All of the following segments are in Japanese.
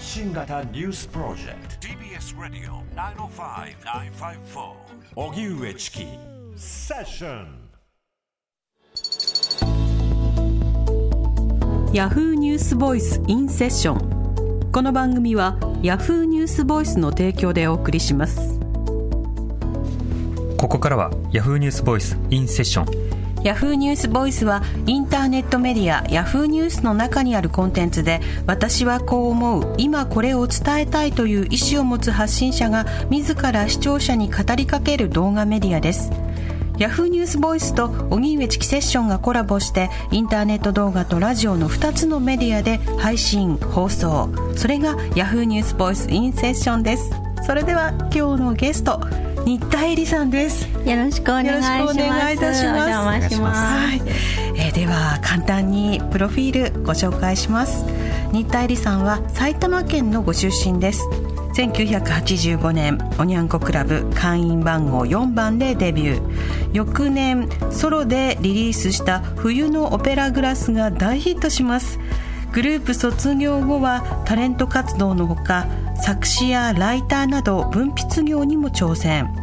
発信型ニュースプロジェクト。TBS ラディオ905-954おぎゅうえちきセッションヤフーニュースボイスインセッションこの番組はヤフーニュースボイスの提供でお送りします。ここからはヤフーニュースボイスインセッションヤフーニュースボイスはインターネットメディアヤフーニュースの中にあるコンテンツで私はこう思う今これを伝えたいという意思を持つ発信者が自ら視聴者に語りかける動画メディアです。ヤフーニュースボイスと荻上チキセッションがコラボしてインターネット動画とラジオの2つのメディアで配信放送。それがヤフーニュースボイスインセッションです。それでは今日のゲスト新田恵里さんです。よろしくお願いします。お願いいたします。はい、えーでは簡単にプロフィールご紹介します。新田恵里さんは埼玉県のご出身です。1985年おにゃんこクラブ会員番号4番でデビュー。翌年ソロでリリースした「冬のオペラグラス」が大ヒットします。グループ卒業後はタレント活動のほか作詞やライターなど文筆業にも挑戦。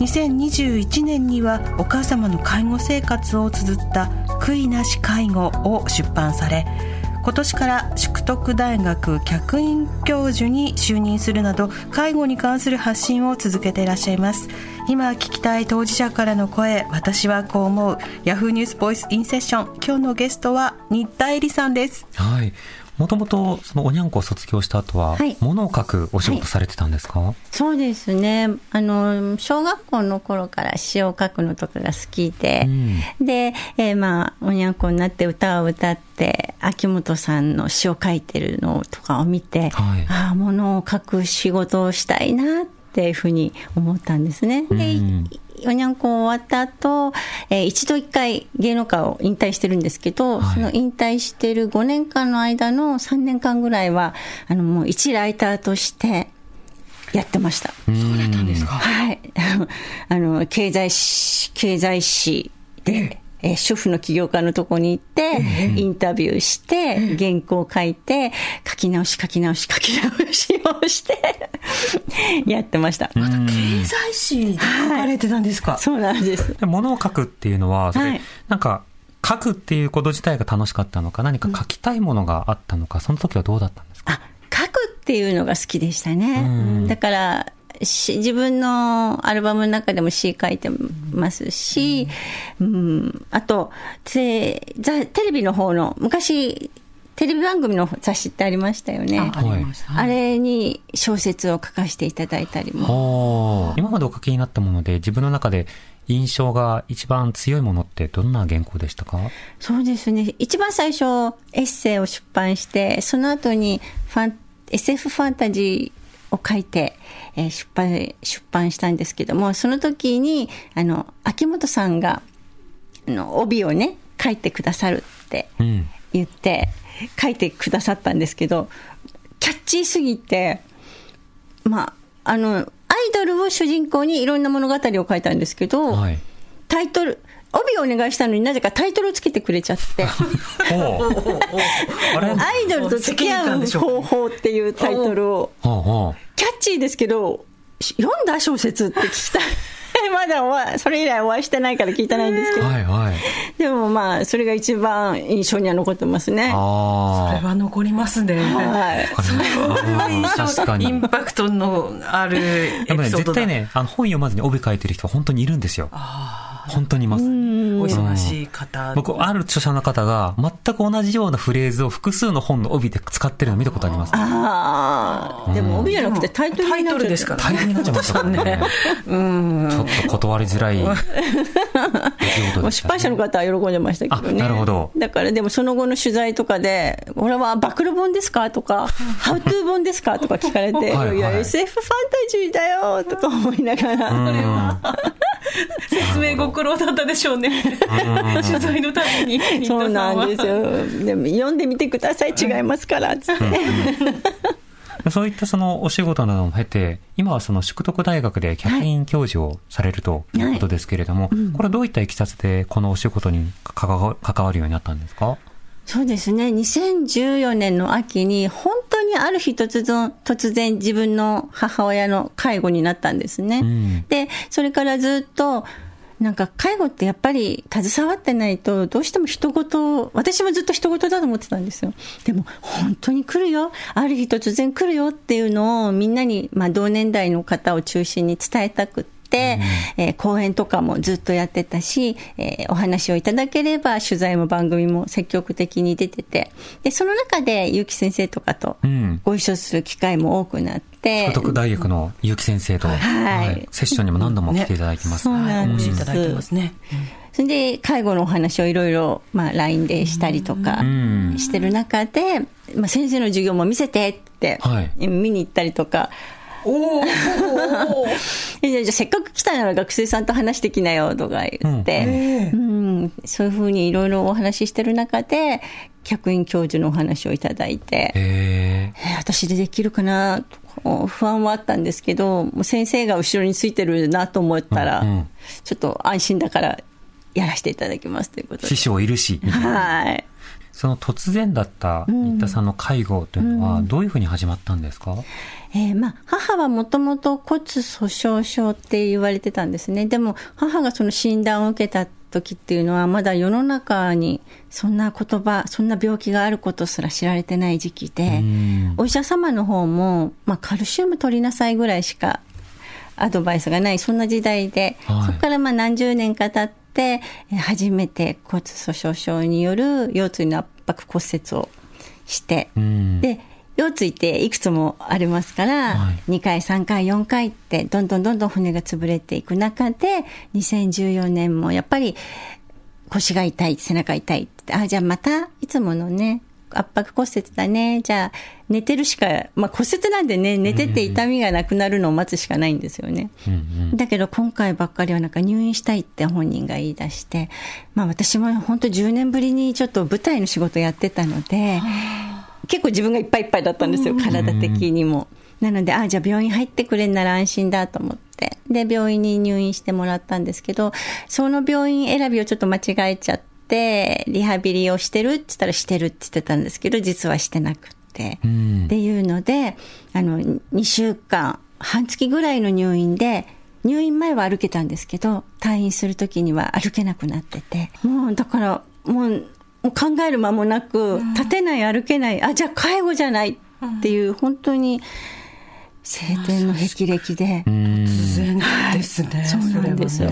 2021年にはお母様の介護生活を綴った「悔いなし介護」を出版され今年から淑徳大学客員教授に就任するなど介護に関する発信を続けていらっしゃいます。今聞きたい当事者からの声私はこう思う。ヤフーニュースボイスインセッション今日のゲストは新田恵里さんです。はい。もともとそのおにゃんこを卒業した後は、はい。物を書くお仕事されてたんですか、そうですね。あの小学校の頃から詩を書くのとかが好きで、で、えーまあおにゃんこになって歌を歌って秋元さんの詩を書いてるのとかを見て、はい。ああ物を書く仕事をしたいなっていうふうに思ったんですね。でうんおにゃんこ終わった後、えー一度一回芸能界を引退してるんですけど、はいその引退してる5年間の間の3年間ぐらいは、あのもう一ライターとしてやってました。そうだったんですかはい。あの、経済誌、経済誌で、えー主婦の起業家のとこに行って、インタビューして、原稿を書いて、書き直し書き直し書き直しをして、やってました。経済誌で書かれてたんですか、そうなんです。で物を書くっていうのはそれ、はいなんか書くっていうこと自体が楽しかったのか何か書きたいものがあったのか、その時はどうだったんですか？あ、書くっていうのが好きでしたね。うん。だから、し自分のアルバムの中でも詩書いてますし、うん、あとテレビの方の、昔、テレビ番組の雑誌ってありましたよね。あありましたあれに小説を書かせていただいたりも。はあ今までお書きになったもので自分の中で印象が一番強いものってどんな原稿でしたか？そうですね。一番最初、エッセイを出版して、その後にファン、SF ファンタジーを書いて、えー出版、出版したんですけども、その時に、あの、秋元さんが、あの、帯をね、書いてくださるってうん言って、書いてくださったんですけど、キャッチーすぎて、まあ、あの、アイドルを主人公にいろんな物語を書いたんですけど、はい。タイトル、帯をお願いしたのになぜかタイトルをつけてくれちゃって。アイドルと付き合う方法っていうタイトルを、キャッチーですけど、し読んだ小説って聞きたい。まだお会いそれ以来お会いしてないから聞いてないんですけうど、はいはいでもまあ、それが一番印象には残ってますね。ああは残りますね。はい。確かにインパクトのあるエピソードだ絶対ね、あの本読まずに帯書いてる人は本当にいるんですよ。本当にいます。お忙しい方。僕、ある著者の方が、全く同じようなフレーズを複数の本の帯で使ってるのを見たことあります。ああ、でも帯じゃなくてタイトルタイになっちゃってトルですから大変になっちゃいましたからね。うん。ちょっと断りづらい 出来事もうでした、ね。出版社の方は喜んでましたけどね。あなるほどだからでもその後の取材とかで、これは暴露本ですか？とか、ハウトゥー本ですか？とか聞かれて、いはいい SF ファンタジーだよとか思いながら、うん 説明ご苦労だったでしょうね。取材のために。そうなんですよ。でも読んでみてください、違いますから、つって。そういったそのお仕事なども経て、今はその淑徳大学で客員教授をされるということですけれども、これはどういったいきさつでこのお仕事に関わるようになったんですか？そうですね、2014年の秋に、本当ににある日突然、突然自分の母親の介護になったんですね。ん。で、それからずっと、なんか介護ってやっぱり携わってないとどうしても人事私もずっと人事だと思ってたんですよ。でも本当に来るよ。ある日突然来るよっていうのをみんなに、まあ、同年代の方を中心に伝えたく、えー講演とかもずっとやってたし、えーお話をいただければ取材も番組も積極的に出ててでその中で結城先生とかとうん。ご一緒する機会も多くなって、福徳大学の結城先生と、はいセッションにも何度も来ていただいてます。そうなんですお越しいただいてますね。それで介護のお話をいろいろ、まあ、LINE でしたりとかんしてる中で、まあ、先生の授業も見せてって、はい見に行ったりとか。えじゃあじゃあせっかく来たなら学生さんと話してきなよとか言って、うん。そういうふうにいろいろお話ししてる中で客員教授のお話をいただいて、へえ。えー私でできるかなと不安はあったんですけどもう先生が後ろについてるなと思ったら、うんうん。ちょっと安心だからやらせていただきますということで。師。匠いるし、はい。その突然だった新田さんの介護というのは、どういうふうに始まったんですか、えーまあ、母はもともと骨粗鬆症って言われてたんですね。でも、母がその診断を受けた時っていうのは、まだ世の中にそんな言葉、そんな病気があることすら知られてない時期でん、お医者様の方も、まあ、カルシウム取りなさいぐらいしかアドバイスがない、そんな時代で、はいそこからまあ何十年か経って、えー初めて骨粗鬆症による腰椎の圧迫骨折をして、うん。で腰椎っていくつもありますから、はい2回3回4回ってどんどんどんどん骨が潰れていく中で2014年もやっぱり腰が痛い背中痛いってあじゃあまたいつものね圧迫骨折だねじゃあ寝てるしか、まあ、骨折なんでね寝てて痛みがなくなるのを待つしかないんですよね。うんうんだけど今回ばっかりはなんか入院したいって本人が言い出して、まあ私も本当10年ぶりにちょっと舞台の仕事やってたので、結構自分がいっぱいいっぱいだったんですよ、体的にも。なので、あじゃあ病院入ってくれんなら安心だと思って。で、病院に入院してもらったんですけど、その病院選びをちょっと間違えちゃって、リハビリをしてるって言ったらしてるって言ってたんですけど、実はしてなくって。うんっていうので、あの、2週間、半月ぐらいの入院で、入院前は歩けたんですけど、退院するときには歩けなくなってて、もうだから、もう、もう考える間もなく、立てない、歩けない、あ、じゃあ介護じゃないっていう、本当に、晴天の霹靂で、突然ですね。そうなんですよ。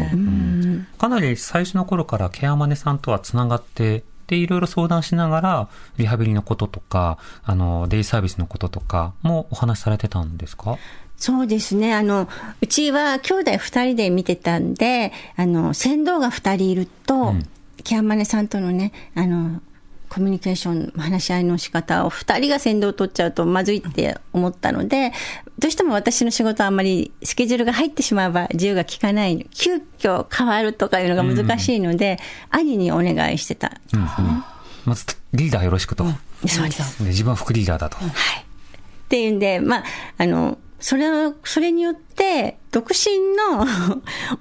かなり最初の頃からケアマネさんとはつながって、で、いろいろ相談しながら、リハビリのこととか、あの、デイサービスのこととかもお話しされてたんですか？そうですね。あの、うちは兄弟二人で見てたんで、あの、船頭が二人いると、ケアマネさんとのね、あの、コミュニケーション、話し合いの仕方を二人が先導を取っちゃうとまずいって思ったので、どうしても私の仕事はあんまりスケジュールが入ってしまえば自由が利かない、急遽変わるとかいうのが難しいので、兄にお願いしてたんですね。まず、リーダーよろしくと。そうです。で自分は副リーダーだと。っていうんで、まあ、あの、それを、それによって、独身の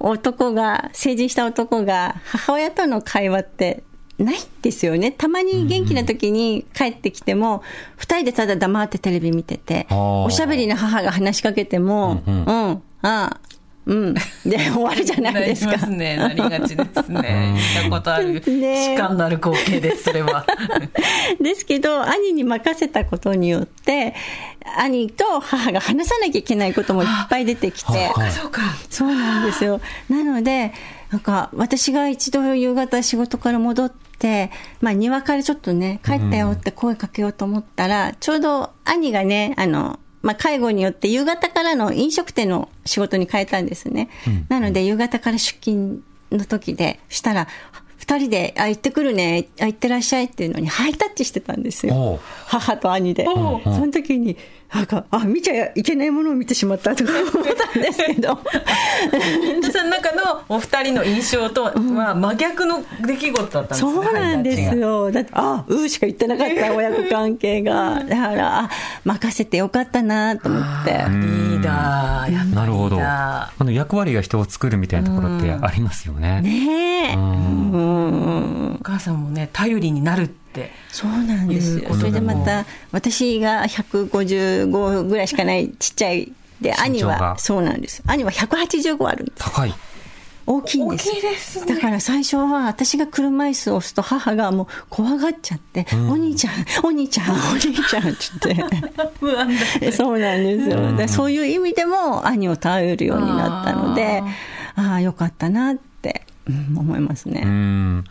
男が、成人した男が、母親との会話って、ないんですよね。たまに元気な時に帰ってきても、二人でただ黙ってテレビ見てて、おしゃべりな母が話しかけても、ううん。ん、ああ、うん、で 終わるじゃないなりですか。ますね。なりがちですね。見たことある。ね痴漢のある光景です、それは。ですけど、兄に任せたことによって、兄と母が話さなきゃいけないこともいっぱい出てきて、はいそうか。そうなんですよ。なので、なんか私が一度夕方仕事から戻って、まあ庭からちょっとね、帰ったよって声かけようと思ったら、ちょうど兄がね、あの、まあ介護によって夕方からの飲食店の仕事に変えたんですね。なので夕方から出勤の時で、したら、二人で、あ、行ってくるね、あ、行ってらっしゃいっていうのにハイタッチしてたんですよ。母と兄で。その時に、なんか、あ、見ちゃいけないものを見てしまったとか 思ったんですけど。皆さんの中のお二人の印象とは真逆の出来事だったんですね。そうなんですよ。だって、あ、うーしか言ってなかった、親子関係が。だから、あ、任せてよかったなと思って。リーダー、やっぱりなるほど。の役割が人を作るみたいなところってありますよね。ねえ。うんーお母さんもね、頼りになるっって。そうなんですよ。それでまた私が155ぐらいしかないちっちゃい。で兄はそうなんです。兄は185あるんです。高い。大きいんです。大きいですね。だから最初は私が車椅子を押すと母がもう怖がっちゃって、お兄ちゃんお兄ちゃんお兄ちゃんって言って。そうなんですよ。だからそういう意味でも兄を頼るようになったので、ああ、よかったなって、うん思いますうね。ん。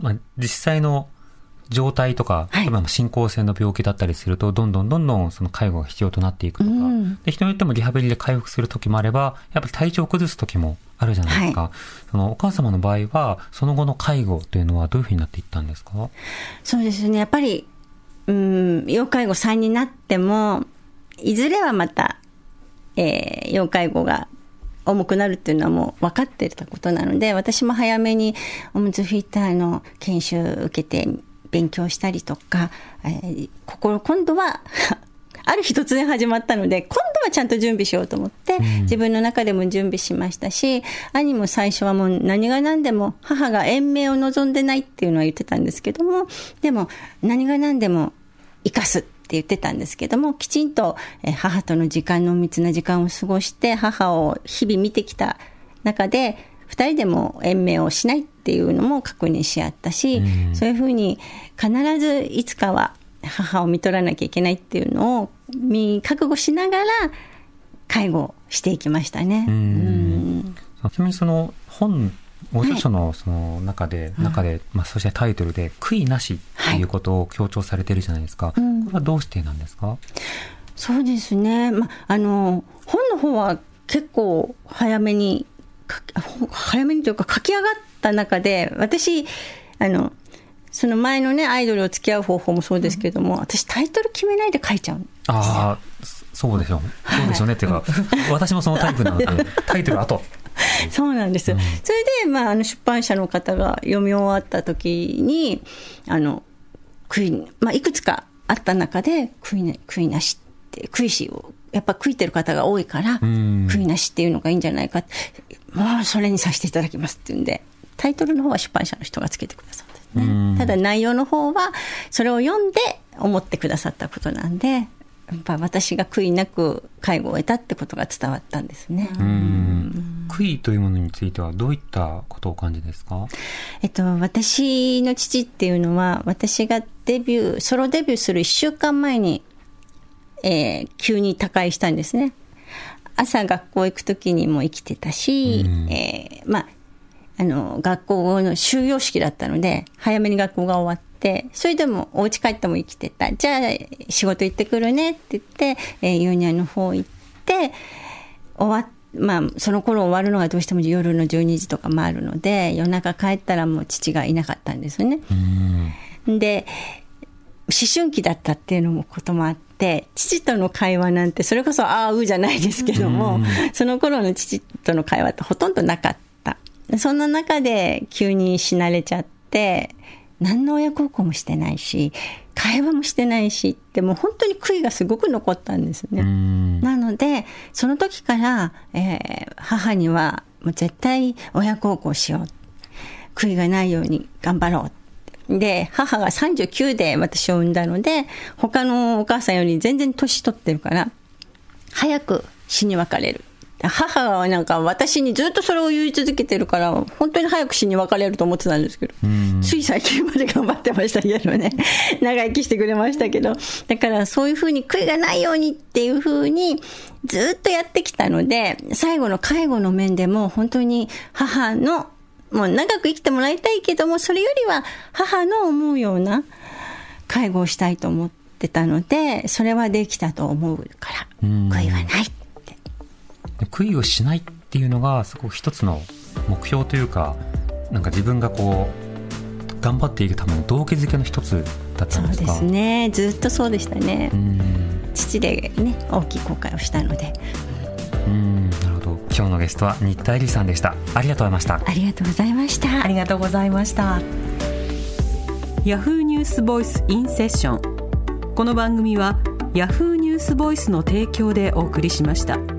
まあ、実際の状態とか、はい。例えば進行性の病気だったりすると、どんどんどんどんその介護が必要となっていくとか、うん。で人によってもリハビリで回復する時もあれば、やっぱり体調を崩す時もあるじゃないですか。そのお母様の場合は、その後の介護というのはどういうふうになっていったんですか？そうですね。やっぱり、うん、要介護3になっても、いずれはまた、えー要介護が重くなるっていうのはもう分かってたことなので、私も早めにおむつフィッターの研修受けて勉強したりとか、えーここ今度は、ある日突然始まったので、今度はちゃんと準備しようと思って、自分の中でも準備しましたし、兄も最初はもう何が何でも母が延命を望んでないっていうのは言ってたんですけども、でも何が何でも生かすって言ってたんですけども、きちんとえー母との時間、濃密な時間を過ごして、母を日々見てきた中で、二人でも延命をしないっていうのも確認し合ったし、そういうふうに必ずいつかは母を見取らなきゃいけないっていうのを見覚悟しながら介護をしていきましたね。うんちなみにその本、ご著書のその中で、中で、まあ、そしてタイトルで、悔いなしっていうことを強調されてるじゃないですか。これはどうしてなんですか？そうですね。ま、あの、本の方は結構早めに、か早めにというか書き上がった中で、私、あの、その前のね、アイドルを付き合う方法もそうですけども、私タイトル決めないで書いちゃう。ああ、そうでしょう。そうでしょうね。っていうか、私もそのタイプなので、タイトル後。そうなんです。それで、まあ、あの出版社の方が読み終わった時に、あの、悔い、まあ、いくつかあった中で、悔いな悔いなしって、悔いしを、やっぱ悔いてる方が多いから、ん悔いなしっていうのがいいんじゃないかもうそれにさせていただきますっていうんで、タイトルの方は出版社の人がつけてくださったんですね。ただ内容の方は、それを読んで思ってくださったことなんで、やっぱ私が悔いなく介護を得たってことが伝わったんですね。うん。悔いというものについてはどういったことをお感じですか？えっと、私の父っていうのは、私がデビュー、ソロデビューする1週間前に、えー急に他界したんですね。朝学校行く時にも生きてたし、えーまあ、あの、学校の終業式だったので、早めに学校が終わって、それでもお家帰っても生きてた。じゃあ、仕事行ってくるねって言って、えーユニアの方行って、終わっまあ、その頃終わるのがどうしても夜の12時とかもあるので、夜中帰ったらもう父がいなかったんですよね。で、思春期だったっていうのもこともあって、父との会話なんて、それこそああ、うじゃないですけども、その頃の父との会話ってほとんどなかった。そんな中で急に死なれちゃって、何の親孝行もしてないし、会話もしてないしって、もう本当に悔いがすごく残ったんですね。うん。なので、その時から、えー母には、もう絶対親孝行しよう。悔いがないように頑張ろう。で、母が39で私を産んだので、他のお母さんより全然年取ってるから、早く死に別れる。母はなんか私にずっとそれを言い続けてるから、本当に早く死に別れると思ってたんですけど、つい最近まで頑張ってましたけどね、長生きしてくれましたけど、だからそういうふうに悔いがないようにっていうふうにずっとやってきたので、最後の介護の面でも本当に母の、もう長く生きてもらいたいけども、それよりは母の思うような介護をしたいと思ってたので、それはできたと思うから、ん悔いはないって。悔いをしないっていうのが、すごく一つの目標というか、なんか自分がこう、頑張っていくための動機づけの一つだったそうんですか？ですね。ずっとそうでしたねう。ん。父でね、大きい後悔をしたので。うん。なるほど。今日のゲストは新田絵里さんでした。ありがとうございました。ありがとうございました。ありがとうございましたヤフーニュースボイスインセッションこの番組はヤフーニュースボイスの提供でお送りしました